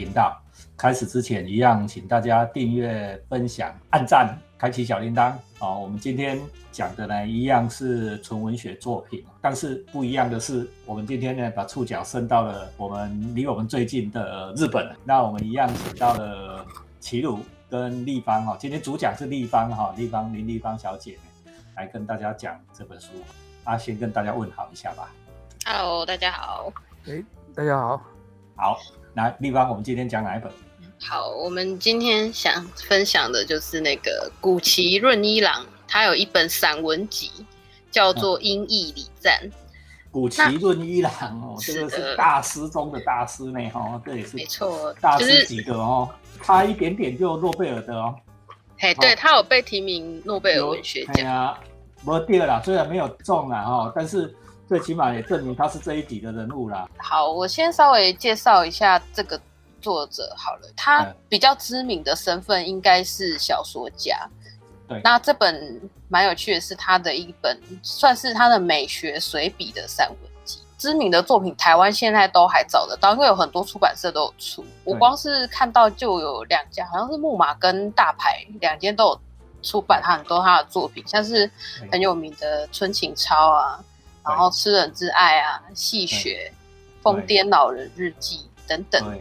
频道。开始之前，一样，请大家订阅、分享、按赞、开启小铃铛。哦，我们今天讲的呢，一样是纯文学作品，但是不一样的是，我们今天呢，把触角伸到了我们离我们最近的日本。那我们一样请到了齐鲁跟立方哈，今天主讲是立方哈，立方林立方小姐来跟大家讲这本书。啊，先跟大家问好一下吧。Hello，大家好。哎，大家好。好，那立方，我们今天讲哪一本？好，我们今天想分享的就是那个古奇润一郎，他有一本散文集，叫做《音译礼赞》。古奇润一郎哦，这个是大师中的大师呢，哈，这也是没错，大师几个哦，差一点点就诺贝尔的哦。嘿，对他有被提名诺贝尔文学奖。啊，不第二啦，虽然没有中啦哈，但是最起码也证明他是这一集的人物啦。好，我先稍微介绍一下这个。作者好了，他比较知名的身份应该是小说家。对，那这本蛮有趣的是他的一本算是他的美学随笔的散文集。知名的作品，台湾现在都还找得到，因为有很多出版社都有出。我光是看到就有两家，好像是木马跟大牌两间都有出版他很多他的作品，像是很有名的《春情超》啊，然后《吃人之爱》啊，《戏雪》《疯癫老人日记》等等。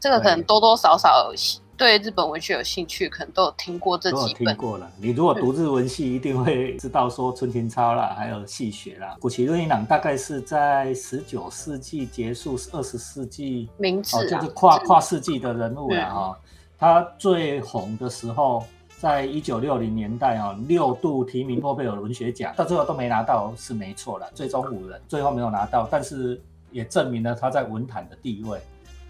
这个可能多多少少对日本文学有兴趣，可能都有听过这几本。听过了，你如果读日文系，一定会知道说春田超啦，还有戏雪啦。古崎润一郎大概是在十九世纪结束，二十世纪，名字就是跨跨世纪的人物了哈。他最红的时候，在一九六零年代啊，六度提名诺贝尔文学奖，到最后都没拿到，是没错了。最终五人最后没有拿到，但是也证明了他在文坛的地位。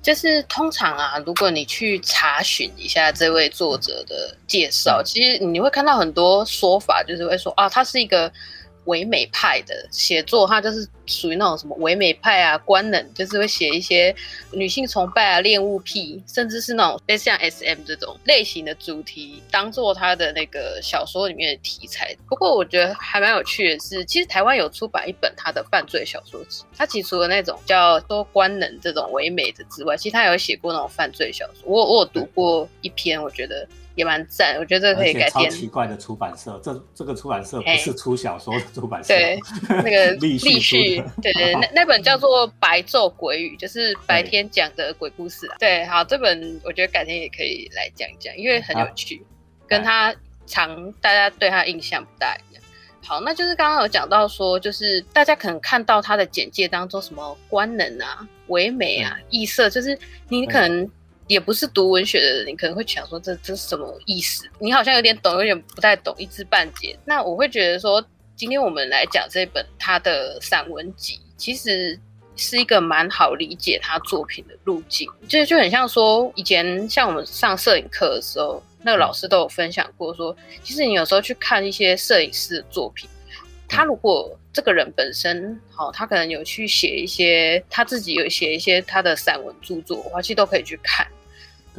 就是通常啊，如果你去查询一下这位作者的介绍，其实你会看到很多说法，就是会说啊，他是一个。唯美派的写作，他就是属于那种什么唯美派啊，官能，就是会写一些女性崇拜啊、恋物癖，甚至是那种类似像 S.M 这种类型的主题，当做他的那个小说里面的题材。不过我觉得还蛮有趣的是，其实台湾有出版一本他的犯罪小说集，他其实除了那种叫多官能这种唯美的之外，其实他有写过那种犯罪小说。我我有读过一篇，我觉得。也蛮赞，我觉得这个可以改编。超奇怪的出版社，这这个出版社不是出小说的出版社。对，那个立旭，对对，那那本叫做《白昼鬼语》，就是白天讲的鬼故事啊。对，好，这本我觉得改天也可以来讲一讲，因为很有趣，跟他常大家对他印象不大一样。好，那就是刚刚有讲到说，就是大家可能看到他的简介当中什么官能啊、唯美啊、异色，就是你可能。也不是读文学的人，你可能会想说这这是什么意思？你好像有点懂，有点不太懂，一知半解。那我会觉得说，今天我们来讲这本他的散文集，其实是一个蛮好理解他作品的路径。就就很像说，以前像我们上摄影课的时候，那个老师都有分享过，说其实你有时候去看一些摄影师的作品，他如果这个人本身好，他可能有去写一些他自己有写一些他的散文著作，我其实都可以去看。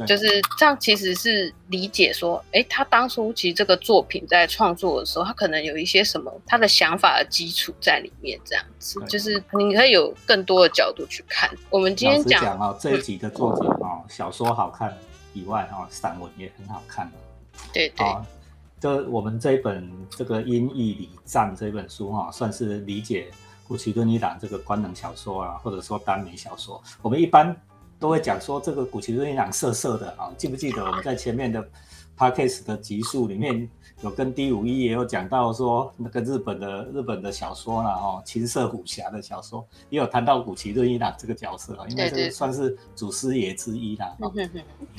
就是这样，其实是理解说，哎，他当初其实这个作品在创作的时候，他可能有一些什么他的想法的基础在里面，这样子，就是你可以有更多的角度去看。我们今天讲啊，这一集的作者啊，小说好看以外啊，散文也很好看对对，这我们这一本这个《音译礼赞》这本书哈，算是理解古奇顿一朗这个官能小说啊，或者说耽美小说。我们一般。都会讲说这个古奇润一郎色色的啊，记不记得我们在前面的 podcast 的集数里面有跟 D 五一也有讲到说那个日本的日本的小说啦，哦，情色武侠的小说也有谈到古奇瑞一郎这个角色啊，应该是算是祖师爷之一啦。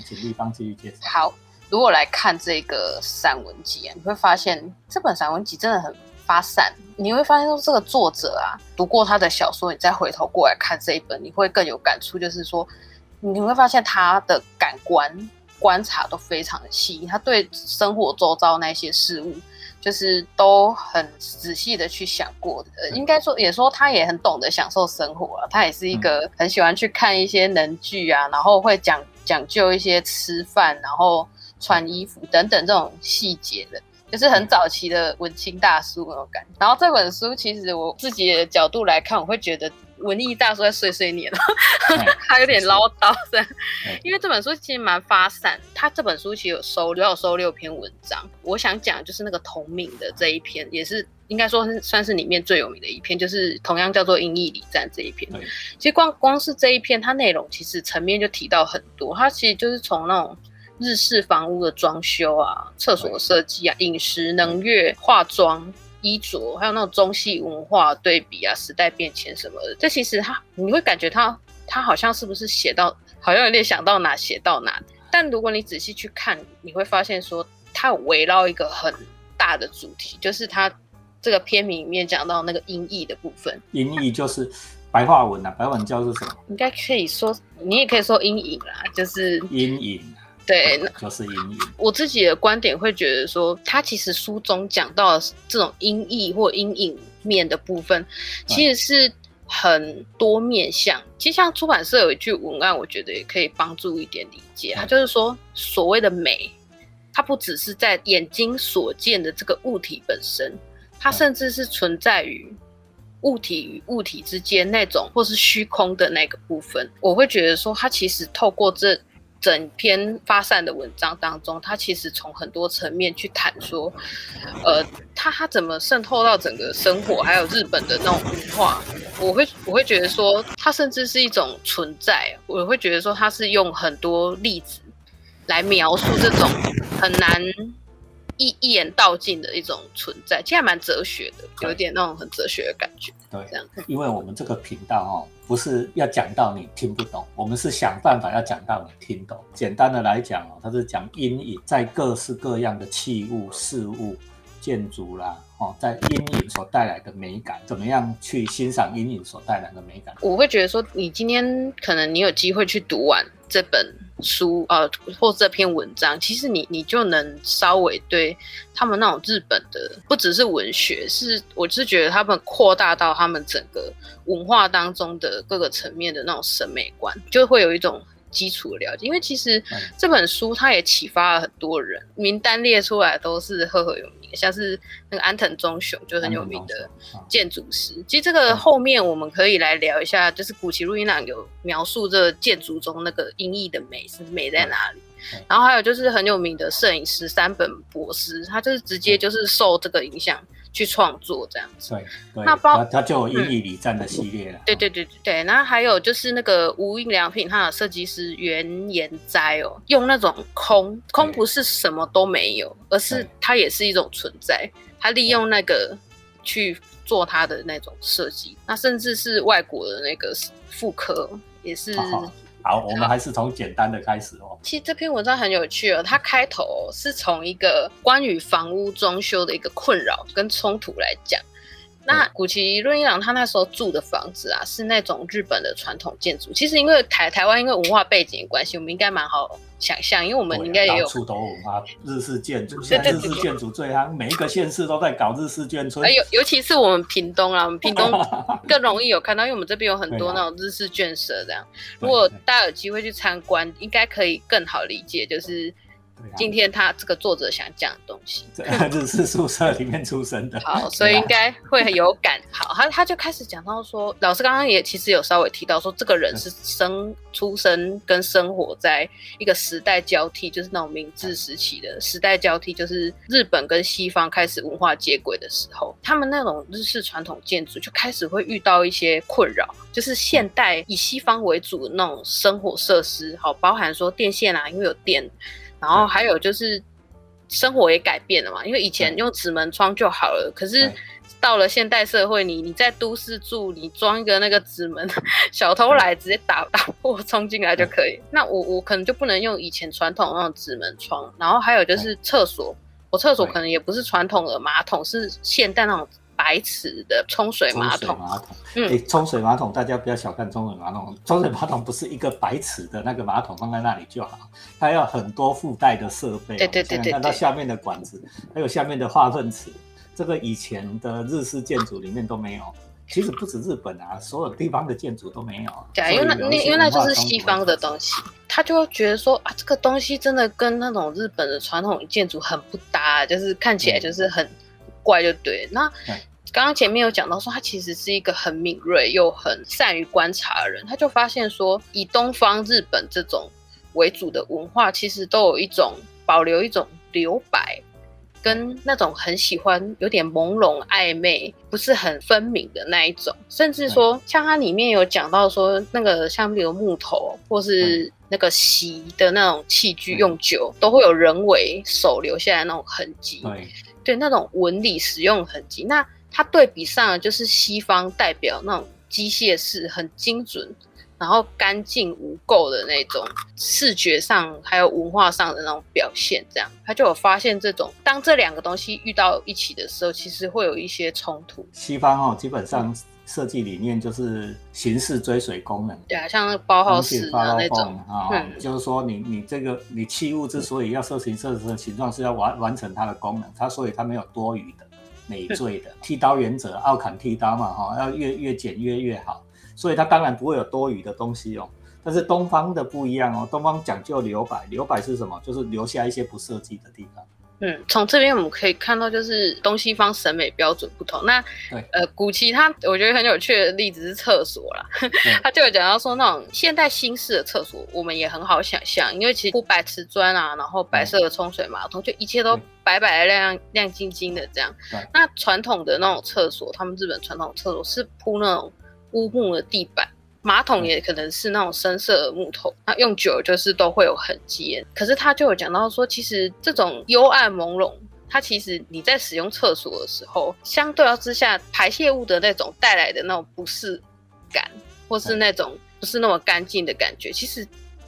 请立方继续介绍。好，如果来看这个散文集啊，你会发现这本散文集真的很。发散，你会发现说这个作者啊，读过他的小说，你再回头过来看这一本，你会更有感触。就是说，你会发现他的感官观察都非常的细，他对生活周遭那些事物，就是都很仔细的去想过的。应该说，也说他也很懂得享受生活了。他也是一个很喜欢去看一些能剧啊，然后会讲讲究一些吃饭，然后穿衣服等等这种细节的。就是很早期的文青大叔那种感觉。然后这本书其实我自己的角度来看，我会觉得文艺大叔在碎碎念，他有点唠叨这样。因为这本书其实蛮发散，他这本书其实有收有收六篇文章。我想讲就是那个同名的这一篇，也是应该说算是里面最有名的一篇，就是同样叫做《英译礼赞》这一篇。其实光光是这一篇，它内容其实层面就提到很多。它其实就是从那种日式房屋的装修啊、厕所设计啊、饮食、能乐、化妆。衣着，还有那种中西文化对比啊，时代变迁什么的，这其实他你会感觉他他好像是不是写到，好像有点想到哪写到哪。但如果你仔细去看，你会发现说，他有围绕一个很大的主题，就是他这个片名里面讲到那个音译的部分。音译就是白话文啊，白话文叫是什么？应该可以说，你也可以说阴影啦，就是阴影。对，就是阴影。我自己的观点会觉得说，他其实书中讲到这种音译或阴影面的部分，其实是很多面向。其实像出版社有一句文案，我觉得也可以帮助一点理解。它就是说，所谓的美，它不只是在眼睛所见的这个物体本身，它甚至是存在于物体与物体之间那种或是虚空的那个部分。我会觉得说，它其实透过这。整篇发散的文章当中，他其实从很多层面去谈说，呃，他他怎么渗透到整个生活，还有日本的那种文化，我会我会觉得说，他甚至是一种存在，我会觉得说，他是用很多例子来描述这种很难。一一眼道尽的一种存在，其实还蛮哲学的，有点那种很哲学的感觉。对，这样。因为我们这个频道哦，不是要讲到你听不懂，我们是想办法要讲到你听懂。简单的来讲哦，它是讲阴影在各式各样的器物、事物、建筑啦，哦，在阴影所带来的美感，怎么样去欣赏阴影所带来的美感？我会觉得说，你今天可能你有机会去读完这本。书呃，或这篇文章，其实你你就能稍微对他们那种日本的，不只是文学，是我是觉得他们扩大到他们整个文化当中的各个层面的那种审美观，就会有一种。基础的了解，因为其实这本书它也启发了很多人，名单列出来都是赫赫有名，像是那个安藤忠雄就很有名的建筑师。其实这个后面我们可以来聊一下，就是古奇录音朗有描述这建筑中那个音译的美是美在哪里。然后还有就是很有名的摄影师三本博士，他就是直接就是受这个影响。去创作这样子，对，那包它就有英语礼赞的系列了。对对对对对，然后还有就是那个无印良品，它的设计师原研哉哦，用那种空空不是什么都没有，而是它也是一种存在，他利用那个去做他的那种设计，那甚至是外国的那个复刻也是。好，我们还是从简单的开始哦。其实这篇文章很有趣哦，它开头是从一个关于房屋装修的一个困扰跟冲突来讲。那古奇润一郎他那时候住的房子啊，是那种日本的传统建筑。其实因为台台湾因为文化背景的关系，我们应该蛮好。想象，因为我们应该也有出头文化，日式建筑，现在日式建筑最夯，每一个县市都在搞日式眷村。尤尤其是我们屏东啊，我们 屏东更容易有看到，因为我们这边有很多那种日式眷舍这样。如果大家有机会去参观，应该可以更好理解，就是。今天他这个作者想讲的东西，日式 宿舍里面出生的，好，所以应该会很有感。好，他他就开始讲到说，老师刚刚也其实有稍微提到说，这个人是生出生跟生活在一个时代交替，就是那种明治时期的时代交替，就是日本跟西方开始文化接轨的时候，他们那种日式传统建筑就开始会遇到一些困扰，就是现代以西方为主的那种生活设施，好，包含说电线啊，因为有电。然后还有就是生活也改变了嘛，因为以前用纸门窗就好了，可是到了现代社会，你你在都市住，你装一个那个纸门，小偷来直接打 打破冲进来就可以。那我我可能就不能用以前传统那种纸门窗。然后还有就是厕所，我厕所可能也不是传统的马桶，是现代那种。白瓷的冲水马桶，马桶，嗯，冲水马桶，大家不要小看冲水马桶。冲水马桶不是一个白瓷的那个马桶放在那里就好，它要很多附带的设备。对对对对，看到下面的管子，还有下面的化粪池，这个以前的日式建筑里面都没有。其实不止日本啊，所有地方的建筑都没有。对，因为那那因为那就是西方的东西，他就会觉得说啊，这个东西真的跟那种日本的传统建筑很不搭，就是看起来就是很怪，就对。那刚刚前面有讲到说，他其实是一个很敏锐又很善于观察的人，他就发现说，以东方日本这种为主的文化，其实都有一种保留一种留白。跟那种很喜欢有点朦胧暧昧，不是很分明的那一种，甚至说像它里面有讲到说，那个像比如木头或是那个席的那种器具用久，都会有人为手留下来那种痕迹，对，对，那种纹理使用痕迹。那它对比上就是西方代表那种机械式很精准。然后干净无垢的那种视觉上，还有文化上的那种表现，这样他就有发现这种当这两个东西遇到一起的时候，其实会有一些冲突。西方哦，基本上设计理念就是形式追随功能。对啊，像那包号式啊那种啊，就是说你你这个你器物之所以要设形设的形状，是要完完成它的功能，它所以它没有多余的、累赘的。剃刀原则，奥坎剃刀嘛，哈，要越越简约越好。所以它当然不会有多余的东西哦，但是东方的不一样哦，东方讲究留白，留白是什么？就是留下一些不设计的地方。嗯，从这边我们可以看到，就是东西方审美标准不同。那呃，古奇他我觉得很有趣的例子是厕所啦，他就有讲到说那种现代新式的厕所，我们也很好想象，因为其实铺白瓷砖啊，然后白色的冲水马桶，就一切都白白亮亮晶晶的这样。那传统的那种厕所，他们日本传统厕所是铺那种。乌木的地板，马桶也可能是那种深色的木头，那用久就是都会有痕迹。可是他就有讲到说，其实这种幽暗朦胧，它其实你在使用厕所的时候，相对之下排泄物的那种带来的那种不适感，或是那种不是那么干净的感觉，其实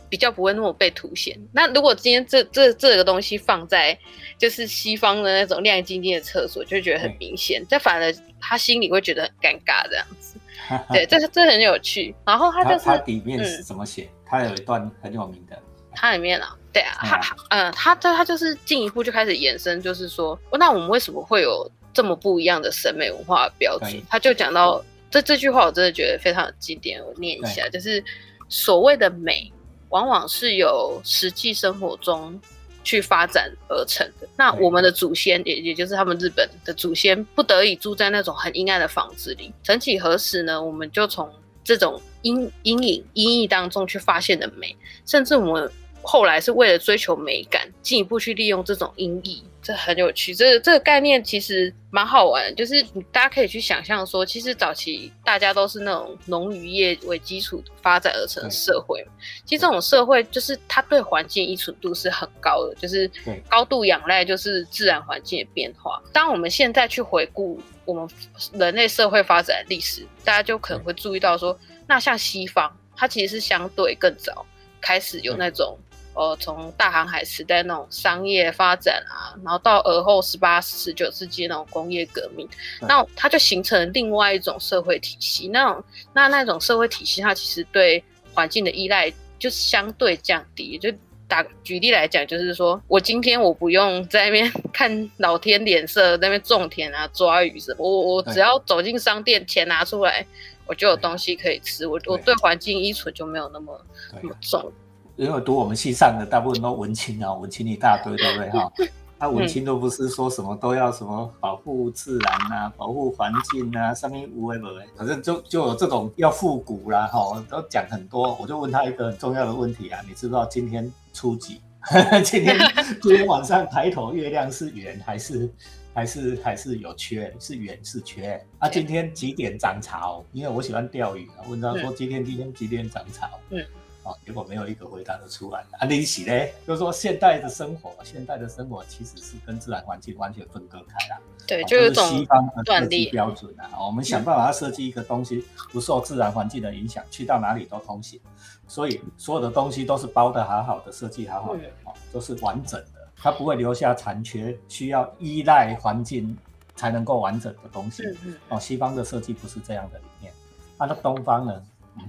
比较不会那么被凸显。那如果今天这这这个东西放在就是西方的那种亮晶晶的厕所，就觉得很明显，这反而他心里会觉得很尴尬这样子。对，这是这很有趣。然后他就是他底面是怎么写？他有一段很有名的。它里面啊，对啊，他嗯，他就是进一步就开始延伸，就是说，那我们为什么会有这么不一样的审美文化标准？他就讲到这这句话，我真的觉得非常的经典，我念一下，就是所谓的美，往往是有实际生活中。去发展而成的。那我们的祖先，也也就是他们日本的祖先，不得已住在那种很阴暗的房子里。曾几何时呢？我们就从这种阴阴影、阴翳当中去发现的美，甚至我们后来是为了追求美感，进一步去利用这种音译。这很有趣，这这个概念其实蛮好玩，就是大家可以去想象说，其实早期大家都是那种农渔业为基础发展而成的社会，其实这种社会就是它对环境依存度是很高的，就是高度仰赖就是自然环境的变化。当我们现在去回顾我们人类社会发展历史，大家就可能会注意到说，那像西方，它其实是相对更早开始有那种。呃，从大航海时代那种商业发展啊，然后到而后十八、十九世纪那种工业革命，那它就形成另外一种社会体系。那种那那种社会体系，它其实对环境的依赖就相对降低。就打举例来讲，就是说我今天我不用在那边 看老天脸色，那边种田啊、抓鱼什么，我我只要走进商店，钱拿出来，我就有东西可以吃。我我对环境依存就没有那么那么重。因为读我们系上的大部分都文青啊，文青一大堆，对不对哈？那 文青都不是说什么都要什么保护自然啊、保护环境啊，上面无为不为，反正就就有这种要复古啦，哈，都讲很多。我就问他一个很重要的问题啊，你知不知道今天初几？今天 今天晚上抬头月亮是圆还是还是还是有缺？是圆是缺？啊，今天几点涨潮？因为我喜欢钓鱼啊，问他说今天今天几点涨潮？嗯。啊，结果没有一个回答得出来。啊，利起呢？就是说，现代的生活，现代的生活其实是跟自然环境完全分割开了。对，就是西方的设计标准啊。我们想办法要设计一个东西，不受自然环境的影响，去到哪里都通行。所以，所有的东西都是包的好好的，设计好好的，哦，都是完整的，它不会留下残缺，需要依赖环境才能够完整的东西。哦，西方的设计不是这样的理念。那东方呢？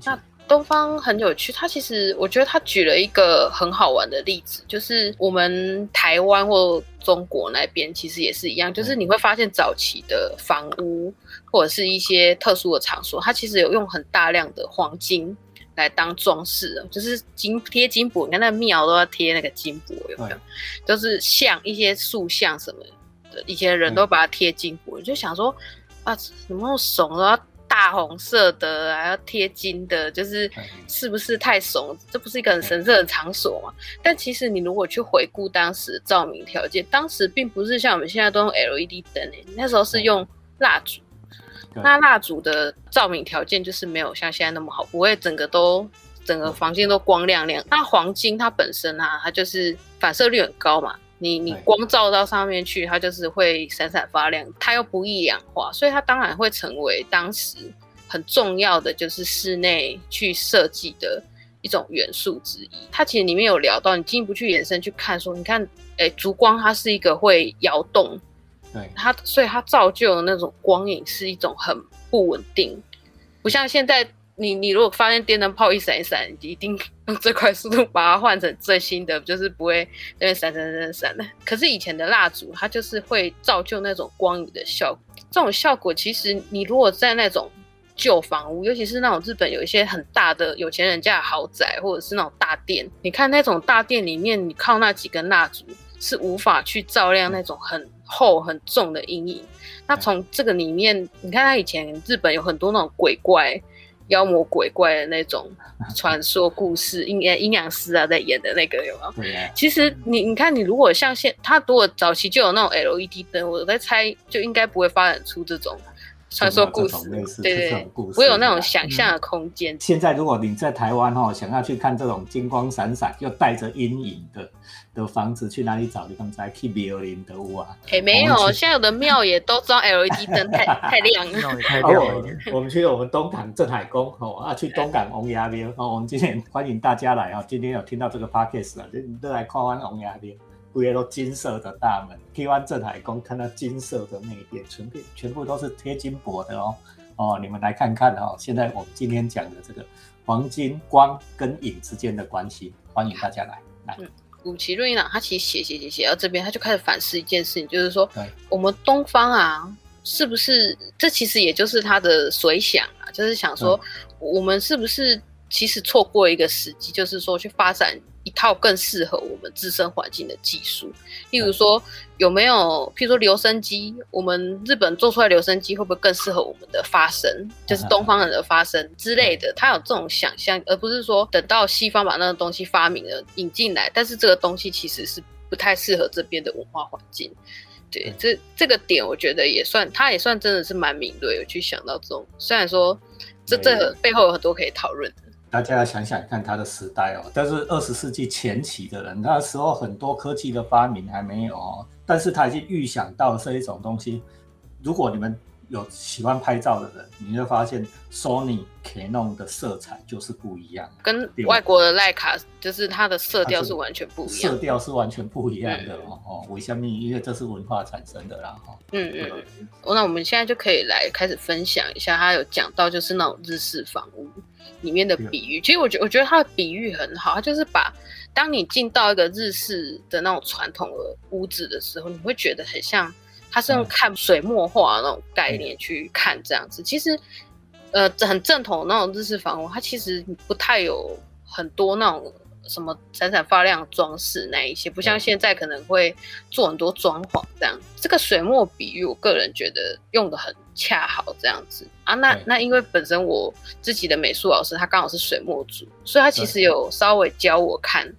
那。东方很有趣，他其实我觉得他举了一个很好玩的例子，就是我们台湾或中国那边其实也是一样，就是你会发现早期的房屋或者是一些特殊的场所，它其实有用很大量的黄金来当装饰，就是金贴金箔，你看那庙都要贴那个金箔，有没有？就是像一些塑像什么的，以前人都把它贴金箔，就想说。啊，什么怂啊？大红色的，还要贴金的，就是是不是太怂？这不是一个很神圣的场所嘛？但其实你如果去回顾当时的照明条件，当时并不是像我们现在都用 LED 灯诶，那时候是用蜡烛。那蜡烛的照明条件就是没有像现在那么好，不会整个都整个房间都光亮亮。那黄金它本身啊，它就是反射率很高嘛。你你光照到上面去，它就是会闪闪发亮，它又不易氧化，所以它当然会成为当时很重要的就是室内去设计的一种元素之一。它其实里面有聊到，你进一步去延伸去看，说你看，哎，烛光它是一个会摇动，对它，所以它造就的那种光影是一种很不稳定，不像现在。你你如果发现电灯泡一闪一闪，一定用最快速度把它换成最新的，就是不会那边闪闪闪闪的。可是以前的蜡烛，它就是会造就那种光影的效果。这种效果其实你如果在那种旧房屋，尤其是那种日本有一些很大的有钱人家的豪宅，或者是那种大殿，你看那种大殿里面，你靠那几根蜡烛是无法去照亮那种很厚很重的阴影。那从这个里面，你看他以前日本有很多那种鬼怪。妖魔鬼怪的那种传说故事，阴阴阳师啊在演的那个有没有？其实你你看，你如果像现他如果早期就有那种 LED 灯，我在猜就应该不会发展出这种。传说故事，对对，我有那种想象的空间。现在如果你在台湾哦，想要去看这种金光闪闪又带着阴影的的房子，去哪里找？你刚才去庙林的屋啊？哎，没有，现在有的庙也都装 LED 灯，太太亮了，太亮了。我们去我们东港镇海宫哦啊，去东港王爷庙哦。我们今天欢迎大家来啊！今天有听到这个 podcast 啊，你都来看完王爷庙。规个都金色的大门，去完镇海宫看到金色的那一边，全部全部都是贴金箔的哦哦，你们来看看哦。现在我们今天讲的这个黄金光跟影之间的关系，欢迎大家来来。嗯，古奇润一郎他其实写写写写到这边，他就开始反思一件事情，就是说，我们东方啊，是不是这其实也就是他的随想啊，就是想说，我们是不是其实错过一个时机，就是说去发展。一套更适合我们自身环境的技术，例如说有没有，譬如说留声机，我们日本做出来留声机会不会更适合我们的发声，就是东方人的发声之类的？他有这种想象，而不是说等到西方把那个东西发明了引进来，但是这个东西其实是不太适合这边的文化环境。对，这这个点我觉得也算，他也算真的是蛮敏锐，有去想到这种。虽然说这这背后有很多可以讨论。大家想想看，他的时代哦，但是二十世纪前期的人，那时候很多科技的发明还没有哦，但是他已经预想到这一种东西。如果你们有喜欢拍照的人，你会发现 Sony Canon 的色彩就是不一样，跟外国的徕卡就是它的色调是完全不一样，色调是完全不一样的哦哦。为什么？因为这是文化产生的啦哈。嗯嗯，那我们现在就可以来开始分享一下，他有讲到就是那种日式房屋。里面的比喻，其实我觉我觉得他的比喻很好，他就是把当你进到一个日式的那种传统的屋子的时候，你会觉得很像，它是用看水墨画那种概念去看这样子。其实，呃，很正统的那种日式房屋，它其实不太有很多那种。什么闪闪发亮装饰那一些，不像现在可能会做很多装潢这样。这个水墨比喻，我个人觉得用的很恰好这样子啊。那那因为本身我自己的美术老师他刚好是水墨组，所以他其实有稍微教我看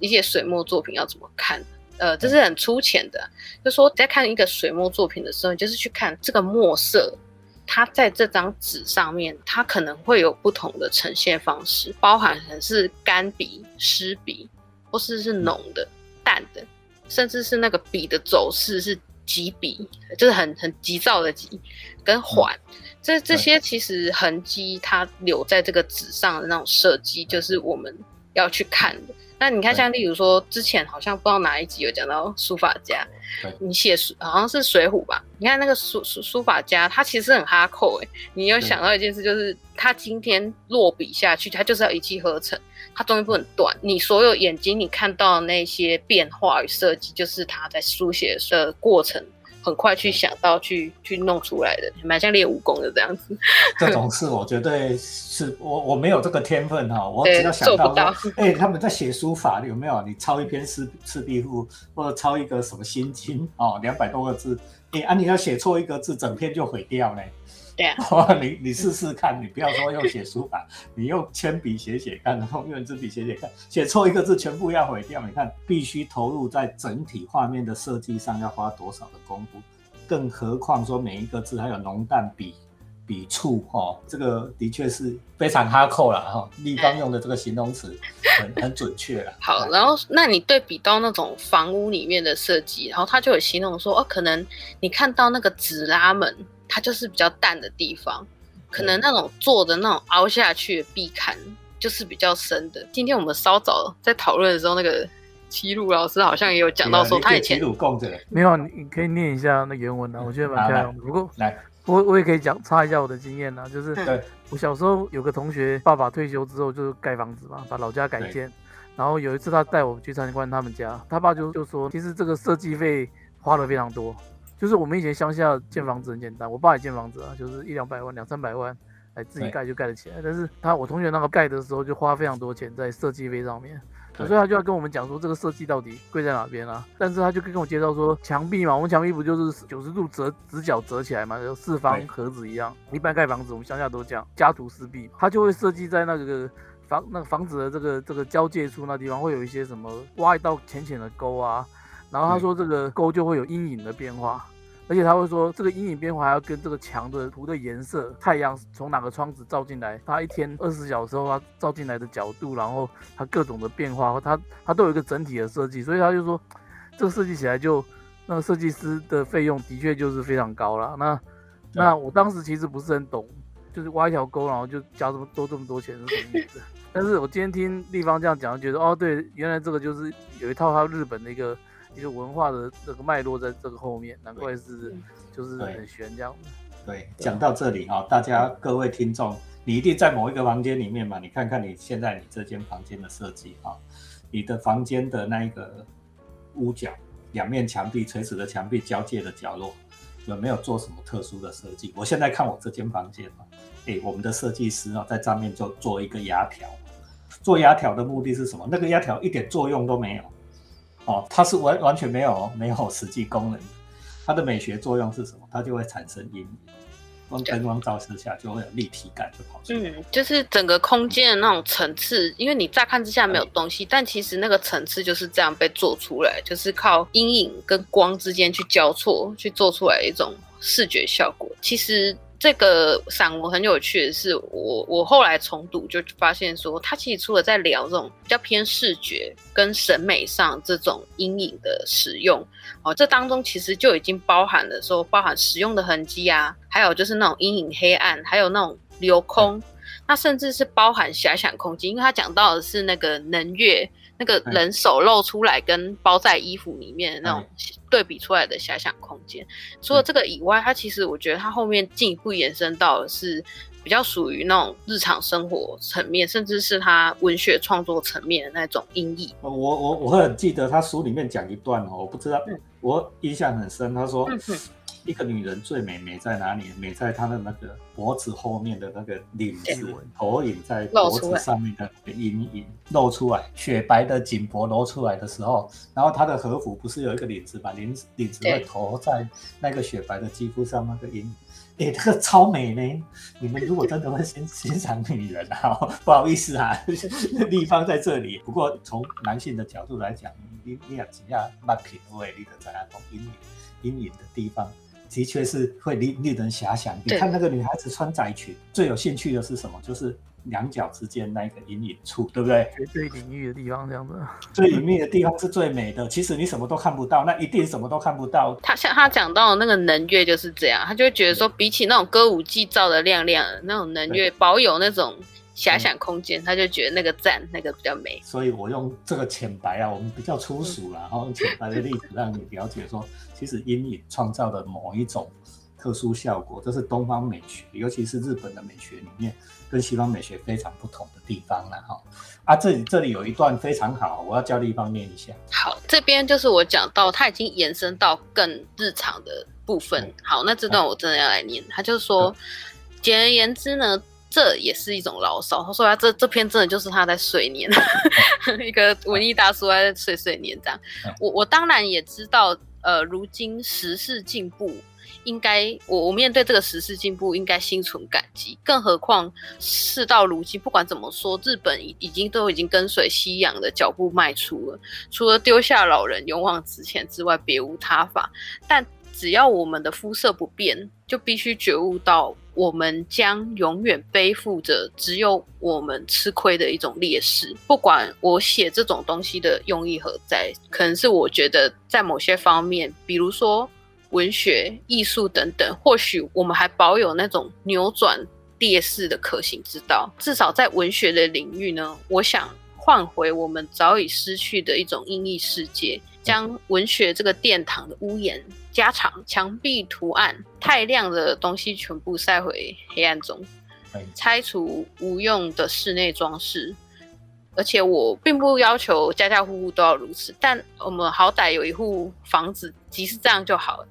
一些水墨作品要怎么看。呃，这是很粗浅的，就说在看一个水墨作品的时候，就是去看这个墨色。它在这张纸上面，它可能会有不同的呈现方式，包含可能是干笔、湿笔，或是是浓的、淡的，甚至是那个笔的走势是急笔，就是很很急躁的急，跟缓。这这些其实痕迹，它留在这个纸上的那种设计，就是我们要去看的。那你看，像例如说，之前好像不知道哪一集有讲到书法家，你写书好像是水浒吧？你看那个书书书法家，他其实很哈扣哎。你有想到一件事，就是他今天落笔下去，他就是要一气呵成，他中间不能断。你所有眼睛你看到那些变化与设计，就是他在书写的过程很快去想到去去弄出来的，蛮像练武功的这样子。这种事我绝对是我我没有这个天分哈，我只要想到说，哎，他们在写书法有没有？你抄一篇《赤赤壁赋》或者抄一个什么《心经》哦，两百多个字，哎啊，你要写错一个字，整篇就毁掉嘞。对啊，你你试试看，你不要说用写书法，你用铅笔写写看，然后用圆珠笔写写看，写错一个字全部要毁掉。你看，必须投入在整体画面的设计上要花多少的功夫，更何况说每一个字还有浓淡笔笔触，哦，这个的确是非常哈扣了哈。立方用的这个形容词很很准确了。好，然后那你对比到那种房屋里面的设计，然后他就有形容说，哦，可能你看到那个纸拉门。它就是比较淡的地方，可能那种做的那种凹下去的壁坎就是比较深的。今天我们稍早在讨论的时候，那个齐鲁老师好像也有讲到说，他以前没有，你可以念一下那原文啊，我觉得蛮漂亮。不过来，我我也可以讲插一下我的经验啊，就是我小时候有个同学，爸爸退休之后就是盖房子嘛，把老家改建，然后有一次他带我去参观他们家，他爸就就说，其实这个设计费花了非常多。就是我们以前乡下建房子很简单，我爸也建房子啊，就是一两百万、两三百万，哎，自己盖就盖得起来。但是他我同学那个盖的时候就花非常多钱在设计费上面，所以他就要跟我们讲说这个设计到底贵在哪边啊？但是他就跟我介绍说，墙壁嘛，我们墙壁不就是九十度折直角折起来嘛，就四方盒子一样。一般盖房子我们乡下都这样，家徒四壁，他就会设计在那个房那个房子的这个这个交界处那地方会有一些什么挖一道浅浅的沟啊，然后他说这个沟就会有阴影的变化。而且他会说，这个阴影变化还要跟这个墙的涂的颜色、太阳从哪个窗子照进来，它一天二十小时后它照进来的角度，然后它各种的变化，它它都有一个整体的设计。所以他就说，这个设计起来就那个设计师的费用的确就是非常高了。那那我当时其实不是很懂，就是挖一条沟，然后就加这么多这么多钱是什么意思？但是我今天听立方这样讲，觉得哦，对，原来这个就是有一套他日本的一个。一个文化的这个脉络在这个后面，难怪是就是很玄这样子。对，讲到这里哈，大家各位听众，你一定在某一个房间里面嘛？你看看你现在你这间房间的设计哈，你的房间的那一个屋角，两面墙壁垂直的墙壁交界的角落，有没有做什么特殊的设计？我现在看我这间房间啊，哎，我们的设计师啊，在上面就做一个压条，做压条的目的是什么？那个压条一点作用都没有。哦，它是完完全没有没有实际功能，它的美学作用是什么？它就会产生阴影，光灯光照射下就会有立体感，就跑出来。嗯，就是整个空间的那种层次，因为你乍看之下没有东西，但其实那个层次就是这样被做出来，就是靠阴影跟光之间去交错去做出来一种视觉效果。其实。这个散文很有趣的是，我我后来重读就发现说，他其实除了在聊这种比较偏视觉跟审美上这种阴影的使用，哦，这当中其实就已经包含了说，包含使用的痕迹啊，还有就是那种阴影、黑暗，还有那种留空，那甚至是包含遐想空间，因为他讲到的是那个能月。那个人手露出来跟包在衣服里面的那种对比出来的遐想空间，除了这个以外，它其实我觉得它后面进一步延伸到的是比较属于那种日常生活层面，甚至是他文学创作层面的那种音译。我我我很记得他书里面讲一段哦，我不知道，我印象很深，他说。一个女人最美，美在哪里？美在她的那个脖子后面的那个领子，投影在脖子上面的阴影露出来，雪白的颈脖露出来的时候，然后她的和服不是有一个领子嘛？领领子会投在那个雪白的肌肤上那个阴影，哎，这个超美呢！你们如果真的会欣欣赏女人啊，不好意思啊，地方在这里。不过从男性的角度来讲，你你也只要慢品味，你的在那种阴影阴影的地方。的确是会令令人遐想。你看那个女孩子穿窄裙，最有兴趣的是什么？就是两脚之间那个阴影处，对不对？最隐秘的地方，这样子。最隐秘的地方是最美的。其实你什么都看不到，那一定什么都看不到。他像他讲到那个能月就是这样，他就会觉得说，比起那种歌舞伎照的亮亮，那种能月保有那种遐想空间，他就觉得那个赞那个比较美。所以我用这个浅白啊，我们比较粗俗了，然后用浅白的例子让你了解说。其实阴影创造的某一种特殊效果，这是东方美学，尤其是日本的美学里面，跟西方美学非常不同的地方了哈。啊，这里这里有一段非常好，我要教立方念一下。好，这边就是我讲到，它已经延伸到更日常的部分。好，那这段我真的要来念。他就说，简而言之呢，这也是一种牢骚。他说他这这篇真的就是他在碎念，一个文艺大叔在碎碎念这样。我我当然也知道，呃，如今时事进步。应该，我我面对这个时事进步，应该心存感激。更何况事到如今，不管怎么说，日本已已经都已经跟随西洋的脚步迈出了，除了丢下老人勇往直前之外，别无他法。但只要我们的肤色不变，就必须觉悟到，我们将永远背负着只有我们吃亏的一种劣势。不管我写这种东西的用意何在，可能是我觉得在某些方面，比如说。文学、艺术等等，或许我们还保有那种扭转劣势的可行之道。至少在文学的领域呢，我想换回我们早已失去的一种音译世界，将文学这个殿堂的屋檐加长，墙壁图案太亮的东西全部塞回黑暗中，拆除无用的室内装饰。而且我并不要求家家户户都要如此，但我们好歹有一户房子，即使这样就好了。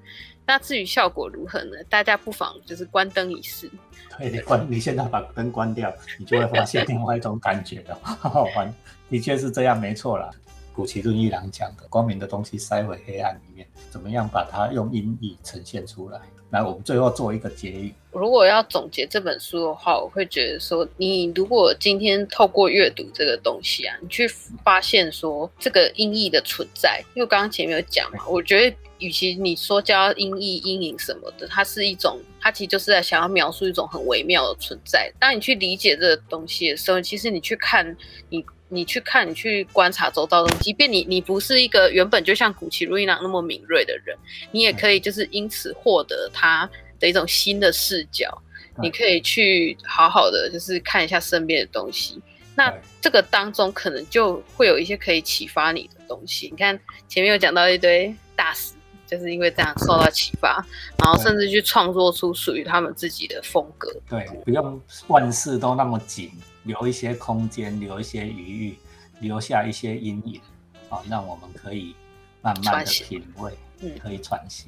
那至于效果如何呢？大家不妨就是关灯一试。对，你关，你现在把灯关掉，你就会发现另外一种感觉的，好玩。的确是这样，没错啦。古奇顿一郎讲的，光明的东西塞回黑暗里面，怎么样把它用音译呈现出来？来，我们最后做一个结语。如果要总结这本书的话，我会觉得说，你如果今天透过阅读这个东西啊，你去发现说这个音译的存在，因为刚刚前面有讲嘛，我觉得与其你说叫音译、阴影什么的，它是一种，它其实就是在想要描述一种很微妙的存在。当你去理解这个东西的时候，其实你去看你。你去看，你去观察周遭的，即便你你不是一个原本就像古奇路易朗那么敏锐的人，你也可以就是因此获得他的一种新的视角。你可以去好好的就是看一下身边的东西，那这个当中可能就会有一些可以启发你的东西。你看前面有讲到一堆大师，就是因为这样受到启发，然后甚至去创作出属于他们自己的风格。对，不用万事都那么紧。留一些空间，留一些余裕，留下一些阴影，啊，让我们可以慢慢的品味，可以喘息，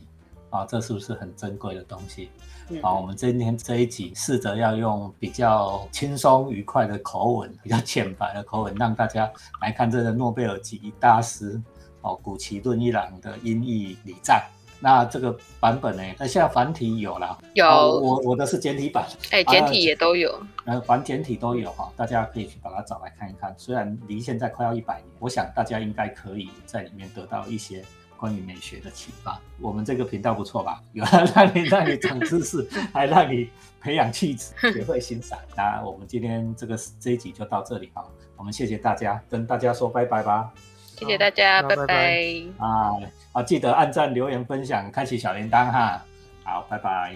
啊，这是不是很珍贵的东西？啊，我们今天这一集试着要用比较轻松愉快的口吻，比较浅白的口吻，让大家来看这个诺贝尔级大师，哦，古奇顿一郎的音译礼赞。那这个版本呢？那现在繁体有了，有我我的是简体版，哎，简体也都有，呃，繁简体都有哈，大家可以去把它找来看一看。虽然离现在快要一百年，我想大家应该可以在里面得到一些关于美学的启发。我们这个频道不错吧？有让你让你长知识，还让你培养气质，学会欣赏。那我们今天这个这一集就到这里哈，我们谢谢大家，跟大家说拜拜吧。谢谢大家，拜拜。啊，好，记得按赞、留言、分享、开启小铃铛哈。好，拜拜。